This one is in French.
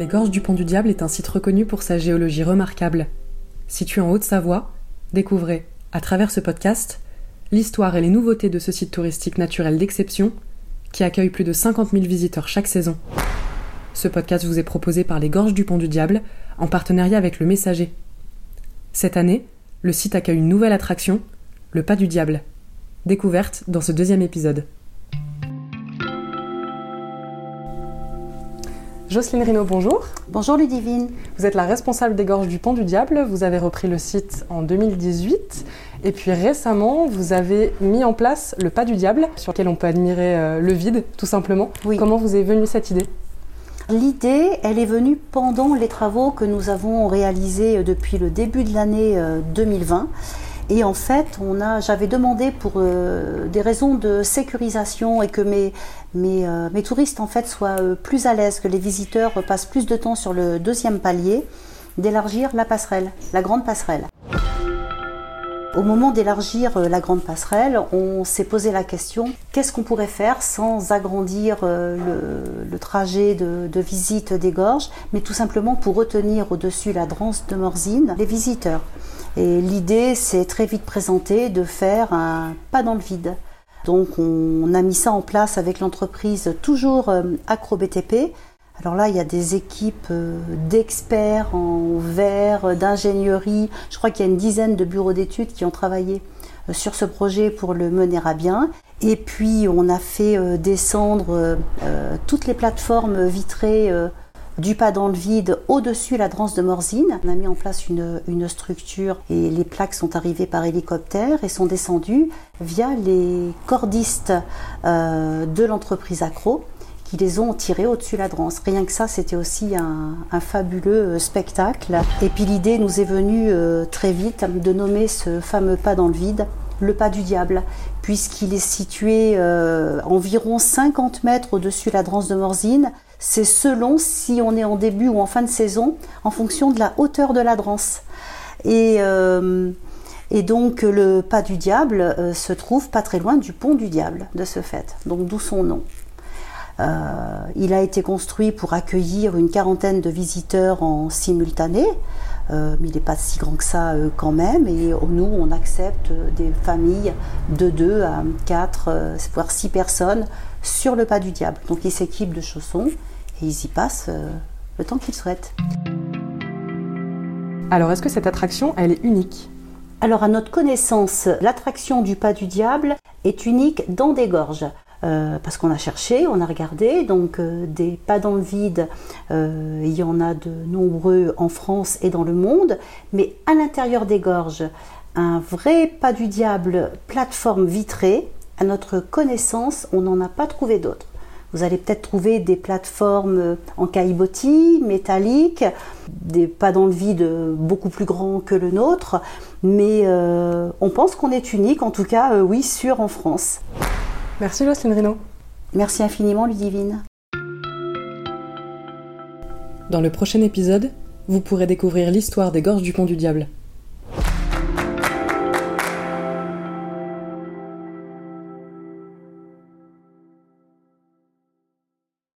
Les Gorges du Pont du Diable est un site reconnu pour sa géologie remarquable. Situé en Haute-Savoie, découvrez, à travers ce podcast, l'histoire et les nouveautés de ce site touristique naturel d'exception qui accueille plus de 50 000 visiteurs chaque saison. Ce podcast vous est proposé par les Gorges du Pont du Diable en partenariat avec le Messager. Cette année, le site accueille une nouvelle attraction, le Pas du Diable. Découverte dans ce deuxième épisode. Jocelyne Rino, bonjour. Bonjour Ludivine. Vous êtes la responsable des gorges du Pont du Diable. Vous avez repris le site en 2018. Et puis récemment, vous avez mis en place le Pas du Diable, sur lequel on peut admirer euh, le vide, tout simplement. Oui. Comment vous est venue cette idée? L'idée, elle est venue pendant les travaux que nous avons réalisés euh, depuis le début de l'année euh, 2020. Et en fait, on a, j'avais demandé pour euh, des raisons de sécurisation et que mes, euh, touristes en fait soient euh, plus à l'aise, que les visiteurs passent plus de temps sur le deuxième palier, d'élargir la passerelle, la grande passerelle. Au moment d'élargir la grande passerelle, on s'est posé la question qu'est-ce qu'on pourrait faire sans agrandir le, trajet de, visite des gorges, mais tout simplement pour retenir au-dessus la drance de Morzine les visiteurs. Et l'idée s'est très vite présentée de faire un pas dans le vide. Donc on a mis ça en place avec l'entreprise toujours euh, AcroBTP. Alors là, il y a des équipes euh, d'experts en verre, d'ingénierie. Je crois qu'il y a une dizaine de bureaux d'études qui ont travaillé euh, sur ce projet pour le mener à bien. Et puis, on a fait descendre toutes les plateformes vitrées du pas dans le vide au-dessus la drance de Morzine. On a mis en place une, structure et les plaques sont arrivées par hélicoptère et sont descendues via les cordistes euh, de l'entreprise Acro qui les ont tirés au-dessus de la drance. Rien que ça, c'était aussi un, fabuleux euh, spectacle. Et puis l'idée nous est venue euh, très vite de nommer ce fameux pas dans le vide le pas du diable, puisqu'il est situé environ 50 mètres au-dessus de la drance de Morzine. C'est selon si on est en début ou en fin de saison, en fonction de la hauteur de la drance. Et, euh, donc le pas du diable euh, se trouve pas très loin du pont du diable, de ce fait. Donc d'où son nom. Euh, il a été construit pour accueillir une quarantaine de visiteurs en simultané, euh, mais il n'est pas si grand que ça euh, quand même. Et nous, on accepte des familles de 2 à 4, voire 6 personnes sur le pas du diable. Donc ils s'équipent de chaussons et ils y passent euh, le temps qu'ils souhaitent. Alors, est-ce que cette attraction, elle est unique? Alors à notre connaissance, l'attraction du pas du diable est unique dans des gorges. Euh, parce qu'on a cherché, on a regardé, donc euh, des pas dans le vide, euh, il y en a de nombreux en France et dans le monde, mais à l'intérieur des gorges, un vrai pas du diable plateforme vitrée, à notre connaissance, on n'en a pas trouvé d'autres. Vous allez peut-être trouver des plateformes en caillebotis, métalliques, des pas dans le vide beaucoup plus grands que le nôtre, mais on pense qu'on est unique, en tout cas, oui, sûr en France. Merci Jocelyne Rino. Merci infiniment, Ludivine. Dans le prochain épisode, vous pourrez découvrir l'histoire des gorges du Pont du Diable.